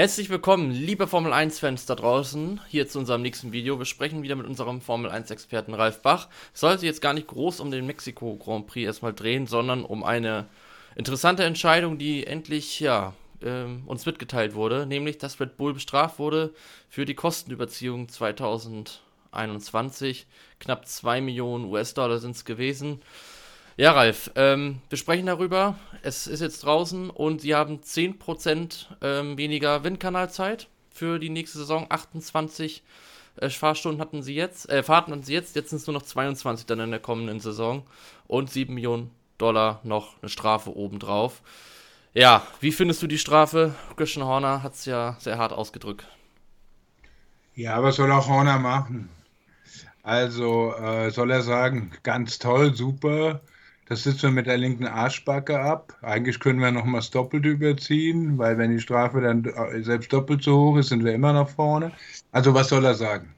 Herzlich willkommen, liebe Formel 1-Fans da draußen, hier zu unserem nächsten Video. Wir sprechen wieder mit unserem Formel 1-Experten Ralf Bach. Es sollte jetzt gar nicht groß um den Mexiko Grand Prix erstmal drehen, sondern um eine interessante Entscheidung, die endlich ja, äh, uns mitgeteilt wurde, nämlich dass Red Bull bestraft wurde für die Kostenüberziehung 2021. Knapp 2 Millionen US-Dollar sind es gewesen. Ja, Ralf, ähm, wir sprechen darüber. Es ist jetzt draußen und sie haben 10% ähm, weniger Windkanalzeit für die nächste Saison. 28 äh, Fahrstunden hatten sie jetzt, äh, Fahrten hatten sie jetzt, jetzt sind es nur noch 22 dann in der kommenden Saison und 7 Millionen Dollar noch eine Strafe obendrauf. Ja, wie findest du die Strafe? Christian Horner hat es ja sehr hart ausgedrückt. Ja, was soll auch Horner machen? Also äh, soll er sagen, ganz toll, super, das sitzen wir mit der linken Arschbacke ab. Eigentlich können wir noch mal das Doppelte überziehen, weil wenn die Strafe dann äh, selbst doppelt so hoch ist, sind wir immer noch vorne. Also was soll er sagen?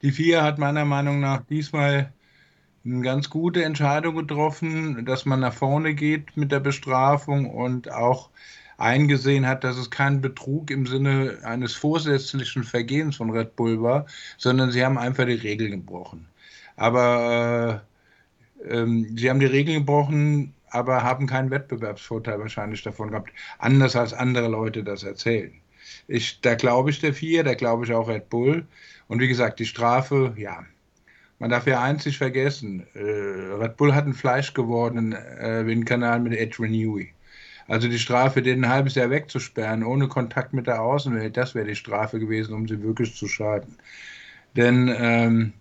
Die vier hat meiner Meinung nach diesmal eine ganz gute Entscheidung getroffen, dass man nach vorne geht mit der Bestrafung und auch eingesehen hat, dass es kein Betrug im Sinne eines vorsätzlichen Vergehens von Red Bull war, sondern sie haben einfach die Regeln gebrochen. Aber äh, ähm, sie haben die Regeln gebrochen, aber haben keinen Wettbewerbsvorteil wahrscheinlich davon gehabt, anders als andere Leute das erzählen. Ich, da glaube ich der Vier, da glaube ich auch Red Bull. Und wie gesagt, die Strafe, ja, man darf ja eins nicht vergessen, äh, Red Bull hat einen fleischgewordenen äh, Windkanal mit Adrian Newey. Also die Strafe, den ein halbes Jahr wegzusperren, ohne Kontakt mit der Außenwelt, das wäre die Strafe gewesen, um sie wirklich zu schaden. Denn ähm,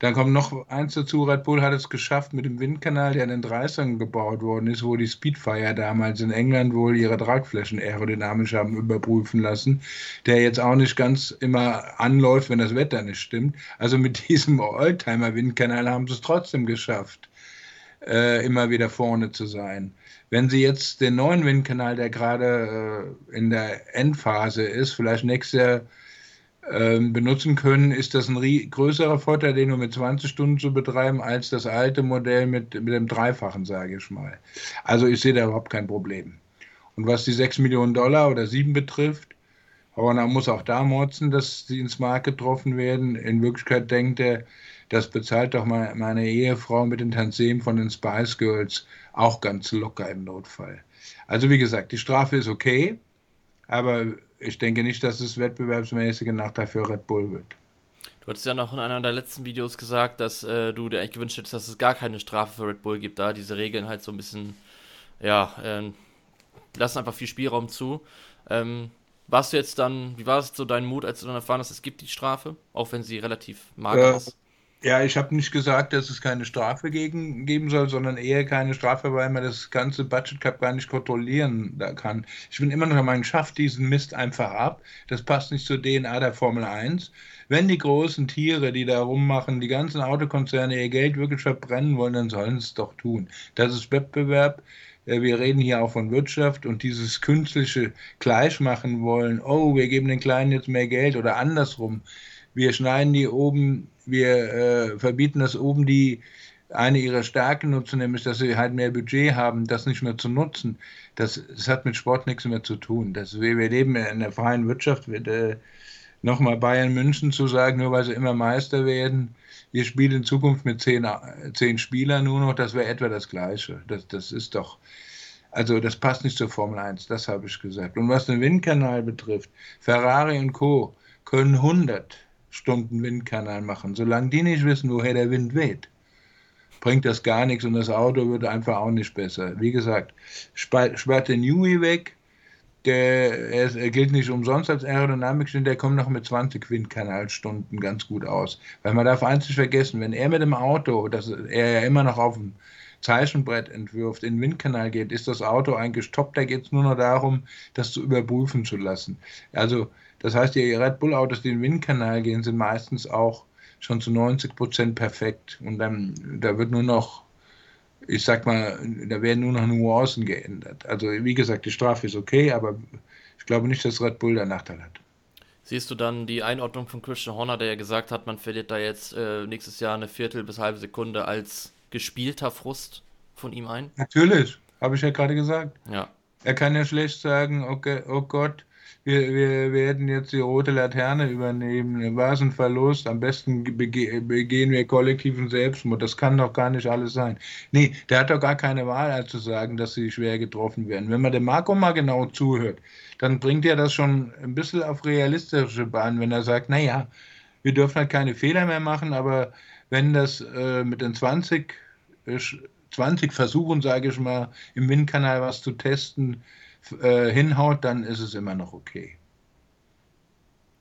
dann kommt noch eins dazu, Red Bull hat es geschafft mit dem Windkanal, der in den 30ern gebaut worden ist, wo die Speedfire damals in England wohl ihre Tragflächen aerodynamisch haben überprüfen lassen, der jetzt auch nicht ganz immer anläuft, wenn das Wetter nicht stimmt. Also mit diesem Oldtimer-Windkanal haben sie es trotzdem geschafft, äh, immer wieder vorne zu sein. Wenn Sie jetzt den neuen Windkanal, der gerade äh, in der Endphase ist, vielleicht nächstes Jahr benutzen können, ist das ein größerer Vorteil, den nur mit 20 Stunden zu betreiben, als das alte Modell mit, mit dem Dreifachen, sage ich mal. Also ich sehe da überhaupt kein Problem. Und was die 6 Millionen Dollar oder 7 betrifft, Horner muss auch da motzen, dass sie ins Markt getroffen werden. In Wirklichkeit denkt er, das bezahlt doch meine Ehefrau mit den Tanzem von den Spice Girls auch ganz locker im Notfall. Also wie gesagt, die Strafe ist okay, aber ich denke nicht, dass es wettbewerbsmäßige Nachteil für Red Bull wird. Du hattest ja noch in einer der letzten Videos gesagt, dass äh, du dir eigentlich gewünscht hättest, dass es gar keine Strafe für Red Bull gibt, da diese Regeln halt so ein bisschen, ja, äh, lassen einfach viel Spielraum zu. Ähm, warst du jetzt dann, wie war es so dein Mut, als du dann erfahren hast, es gibt die Strafe, auch wenn sie relativ mager äh, ist? Ja, ich habe nicht gesagt, dass es keine Strafe gegen, geben soll, sondern eher keine Strafe, weil man das ganze Budget Cup gar nicht kontrollieren kann. Ich bin immer noch der Meinung, schafft diesen Mist einfach ab. Das passt nicht zur DNA der Formel 1. Wenn die großen Tiere, die da rummachen, die ganzen Autokonzerne ihr Geld wirklich verbrennen wollen, dann sollen sie es doch tun. Das ist Wettbewerb. Äh, wir reden hier auch von Wirtschaft und dieses künstliche Gleichmachen wollen. Oh, wir geben den Kleinen jetzt mehr Geld oder andersrum wir schneiden die oben, wir äh, verbieten das oben die eine ihrer Stärken nutzen, nämlich dass sie halt mehr Budget haben, das nicht mehr zu nutzen. Das, das hat mit Sport nichts mehr zu tun. Das, wir, wir leben in der freien Wirtschaft. Äh, Nochmal Bayern München zu sagen, nur weil sie immer Meister werden, ihr spielt in Zukunft mit zehn, zehn Spielern nur noch, das wäre etwa das Gleiche. Das, das ist doch, also das passt nicht zur Formel 1, das habe ich gesagt. Und was den Windkanal betrifft, Ferrari und Co. können 100 Stunden Windkanal machen. Solange die nicht wissen, woher der Wind weht, bringt das gar nichts und das Auto wird einfach auch nicht besser. Wie gesagt, sperrt den Newey weg, der er gilt nicht umsonst als Aerodynamik, der kommt noch mit 20 Windkanalstunden ganz gut aus. Weil man darf eins nicht vergessen, wenn er mit dem Auto, das er ja immer noch auf dem Zeichenbrett entwirft, in den Windkanal geht, ist das Auto eigentlich top. Da geht es nur noch darum, das zu überprüfen zu lassen. Also das heißt, die Red Bull-Autos, die in den Windkanal gehen, sind meistens auch schon zu 90 Prozent perfekt. Und dann, da wird nur noch, ich sag mal, da werden nur noch Nuancen geändert. Also, wie gesagt, die Strafe ist okay, aber ich glaube nicht, dass Red Bull da Nachteil hat. Siehst du dann die Einordnung von Christian Horner, der ja gesagt hat, man verliert da jetzt äh, nächstes Jahr eine Viertel bis halbe Sekunde als gespielter Frust von ihm ein? Natürlich, habe ich ja gerade gesagt. Ja. Er kann ja schlecht sagen, okay, oh Gott, wir, wir werden jetzt die rote Laterne übernehmen. War es ein Verlust? Am besten bege begehen wir kollektiven Selbstmord. Das kann doch gar nicht alles sein. Nee, der hat doch gar keine Wahl, als zu sagen, dass sie schwer getroffen werden. Wenn man dem Marco mal genau zuhört, dann bringt er das schon ein bisschen auf realistische Bahn, wenn er sagt, naja, wir dürfen halt keine Fehler mehr machen, aber wenn das äh, mit den 20, äh, 20 Versuchen, sage ich mal, im Windkanal was zu testen, äh, hinhaut, dann ist es immer noch okay.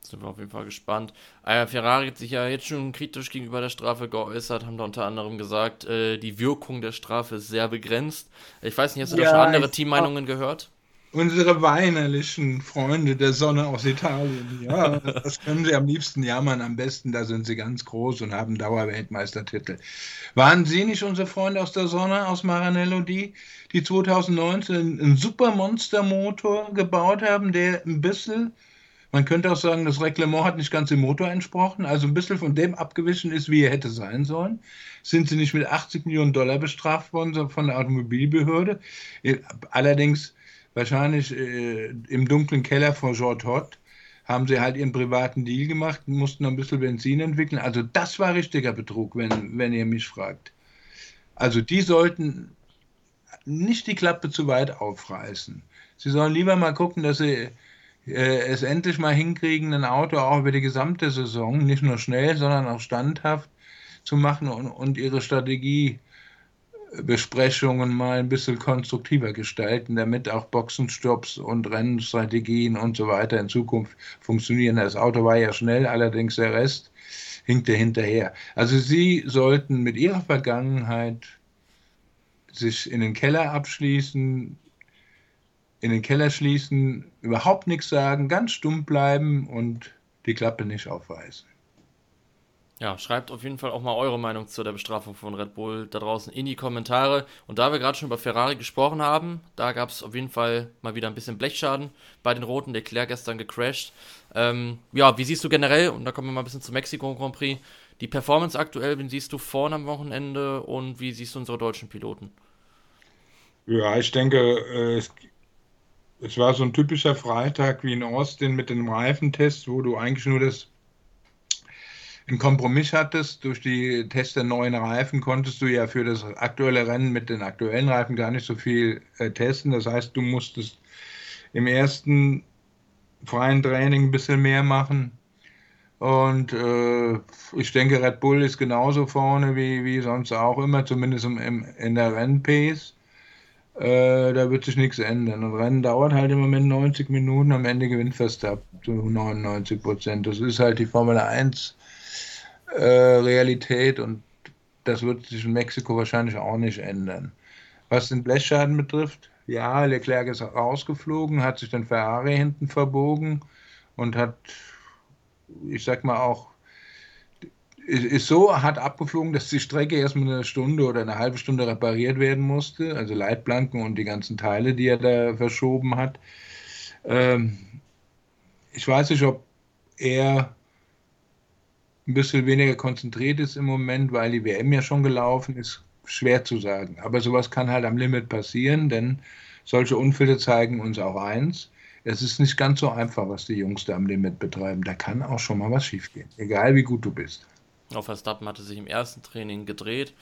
Sind wir auf jeden Fall gespannt. Ah Ferrari hat sich ja jetzt schon kritisch gegenüber der Strafe geäußert, haben da unter anderem gesagt, äh, die Wirkung der Strafe ist sehr begrenzt. Ich weiß nicht, hast du ja, da schon andere Teammeinungen gehört? Unsere weinerlichen Freunde der Sonne aus Italien, ja, das können sie am liebsten jammern. Am besten, da sind sie ganz groß und haben Dauerweltmeistertitel. Waren Sie nicht unsere Freunde aus der Sonne, aus Maranello, die, die 2019 einen super Monstermotor gebaut haben, der ein bisschen, man könnte auch sagen, das Reglement hat nicht ganz dem Motor entsprochen, also ein bisschen von dem abgewichen ist, wie er hätte sein sollen? Sind sie nicht mit 80 Millionen Dollar bestraft worden von der Automobilbehörde? Allerdings wahrscheinlich äh, im dunklen Keller von Jean Todt haben sie halt ihren privaten Deal gemacht, mussten ein bisschen Benzin entwickeln. Also das war richtiger Betrug, wenn, wenn ihr mich fragt. Also die sollten nicht die Klappe zu weit aufreißen. Sie sollen lieber mal gucken, dass sie äh, es endlich mal hinkriegen, ein Auto auch über die gesamte Saison, nicht nur schnell, sondern auch standhaft zu machen und, und ihre Strategie Besprechungen mal ein bisschen konstruktiver gestalten, damit auch Boxenstopps und Rennstrategien und so weiter in Zukunft funktionieren. Das Auto war ja schnell, allerdings der Rest hinkte hinterher. Also Sie sollten mit Ihrer Vergangenheit sich in den Keller abschließen, in den Keller schließen, überhaupt nichts sagen, ganz stumm bleiben und die Klappe nicht aufreißen. Ja, schreibt auf jeden Fall auch mal eure Meinung zu der Bestrafung von Red Bull da draußen in die Kommentare. Und da wir gerade schon über Ferrari gesprochen haben, da gab es auf jeden Fall mal wieder ein bisschen Blechschaden bei den Roten. Der Claire gestern gecrashed. Ähm, ja, wie siehst du generell, und da kommen wir mal ein bisschen zum Mexiko Grand Prix, die Performance aktuell, wen siehst du vorne am Wochenende und wie siehst du unsere deutschen Piloten? Ja, ich denke, äh, es, es war so ein typischer Freitag wie in Austin mit dem Reifentest, wo du eigentlich nur das einen Kompromiss hattest. Durch die Tests der neuen Reifen konntest du ja für das aktuelle Rennen mit den aktuellen Reifen gar nicht so viel äh, testen. Das heißt, du musstest im ersten freien Training ein bisschen mehr machen. Und äh, ich denke, Red Bull ist genauso vorne wie, wie sonst auch immer, zumindest im, im, in der Rennpace. Äh, da wird sich nichts ändern. Und Rennen dauert halt im Moment 90 Minuten, am Ende gewinnt Verstappen zu 99 Prozent. Das ist halt die Formel 1 äh, Realität und das wird sich in Mexiko wahrscheinlich auch nicht ändern. Was den Blechschaden betrifft, ja, Leclerc ist rausgeflogen, hat sich den Ferrari hinten verbogen und hat, ich sag mal auch, ist so hart abgeflogen, dass die Strecke erstmal eine Stunde oder eine halbe Stunde repariert werden musste, also Leitplanken und die ganzen Teile, die er da verschoben hat. Ähm, ich weiß nicht, ob er ein bisschen weniger konzentriert ist im Moment, weil die WM ja schon gelaufen ist, schwer zu sagen. Aber sowas kann halt am Limit passieren, denn solche Unfälle zeigen uns auch eins. Es ist nicht ganz so einfach, was die Jungs da am Limit betreiben. Da kann auch schon mal was schiefgehen, egal wie gut du bist. Auf Verstappen hatte sich im ersten Training gedreht.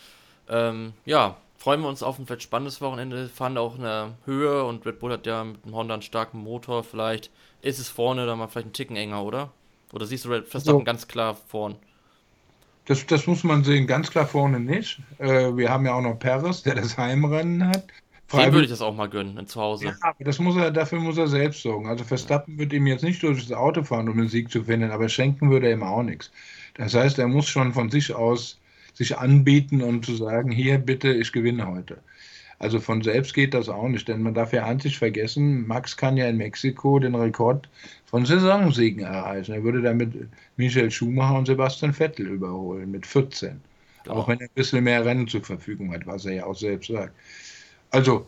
Ähm, ja, freuen wir uns auf ein vielleicht spannendes Wochenende. Fahren auch eine Höhe und Red Bull hat ja mit dem Honda einen starken Motor. Vielleicht ist es vorne dann mal vielleicht ein Ticken enger, oder? Oder siehst du Red Verstappen so. ganz klar vorn? Das, das muss man sehen, ganz klar vorne nicht. Äh, wir haben ja auch noch Perez, der das Heimrennen hat. Dem würde ich das auch mal gönnen, zu Hause. Ja, aber das muss er, dafür muss er selbst sorgen. Also Verstappen wird ihm jetzt nicht durch das Auto fahren, um den Sieg zu finden, aber schenken würde er ihm auch nichts. Das heißt, er muss schon von sich aus sich anbieten und zu sagen, hier bitte, ich gewinne heute. Also von selbst geht das auch nicht, denn man darf ja einzig vergessen, Max kann ja in Mexiko den Rekord von Saisonsiegen erreichen. Er würde damit Michael Schumacher und Sebastian Vettel überholen mit 14. Genau. Auch wenn er ein bisschen mehr Rennen zur Verfügung hat, was er ja auch selbst sagt. Also,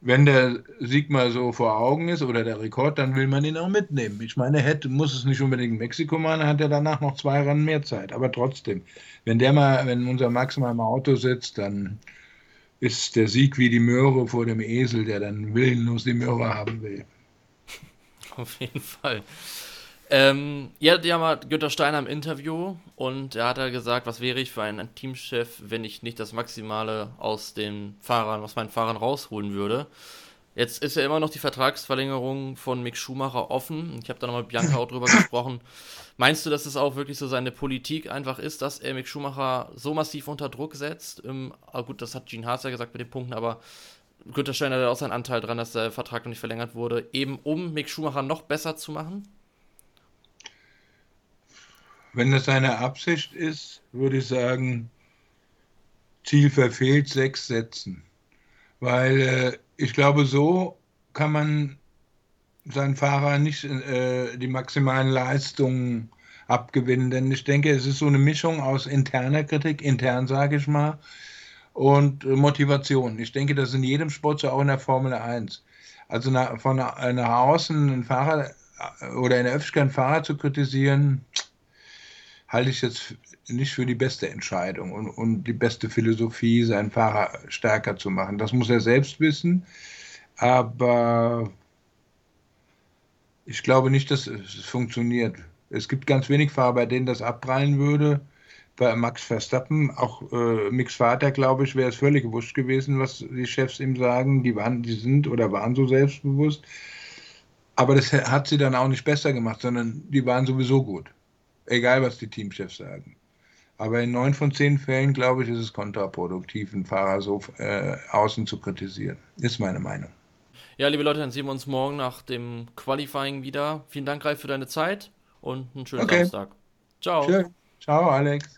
wenn der Sieg mal so vor Augen ist oder der Rekord, dann will man ihn auch mitnehmen. Ich meine, hätte, muss es nicht unbedingt in Mexiko machen, hat er danach noch zwei Rennen mehr Zeit. Aber trotzdem, wenn der mal, wenn unser Max mal im Auto sitzt, dann ist der Sieg wie die Möhre vor dem Esel, der dann willenlos die Möhre haben will. auf jeden Fall. Ähm, ja, die haben halt Günter Steiner im Interview und er hat ja gesagt, was wäre ich für ein Teamchef, wenn ich nicht das Maximale aus den Fahrern, aus meinen Fahrern rausholen würde. Jetzt ist ja immer noch die Vertragsverlängerung von Mick Schumacher offen. Ich habe da nochmal mit Bianca auch drüber gesprochen. Meinst du, dass es auch wirklich so seine Politik einfach ist, dass er Mick Schumacher so massiv unter Druck setzt? Ähm, gut, das hat Gene Haas ja gesagt mit den Punkten, aber Günter Steiner hat auch seinen Anteil dran, dass der Vertrag noch nicht verlängert wurde, eben um Mick Schumacher noch besser zu machen? Wenn das seine Absicht ist, würde ich sagen, Ziel verfehlt, sechs Sätzen. Weil äh, ich glaube, so kann man seinen Fahrer nicht äh, die maximalen Leistungen abgewinnen. Denn ich denke, es ist so eine Mischung aus interner Kritik, intern sage ich mal, und Motivation. Ich denke, das ist in jedem Sport so auch in der Formel 1. Also nach, von nach außen einen Fahrer äh, oder in der Öffentlichkeit einen Fahrer zu kritisieren, halte ich jetzt nicht für die beste Entscheidung und, und die beste Philosophie, seinen Fahrer stärker zu machen. Das muss er selbst wissen, aber ich glaube nicht, dass es funktioniert. Es gibt ganz wenig Fahrer, bei denen das abprallen würde. Bei Max Verstappen, auch äh, Mix Vater, glaube ich, wäre es völlig wurscht gewesen, was die Chefs ihm sagen. Die waren, die sind oder waren so selbstbewusst. Aber das hat sie dann auch nicht besser gemacht, sondern die waren sowieso gut. Egal, was die Teamchefs sagen. Aber in neun von zehn Fällen, glaube ich, ist es kontraproduktiv, einen Fahrer so äh, außen zu kritisieren. Ist meine Meinung. Ja, liebe Leute, dann sehen wir uns morgen nach dem Qualifying wieder. Vielen Dank, Ralf, für deine Zeit und einen schönen okay. Samstag. Ciao. Schön. Ciao, Alex.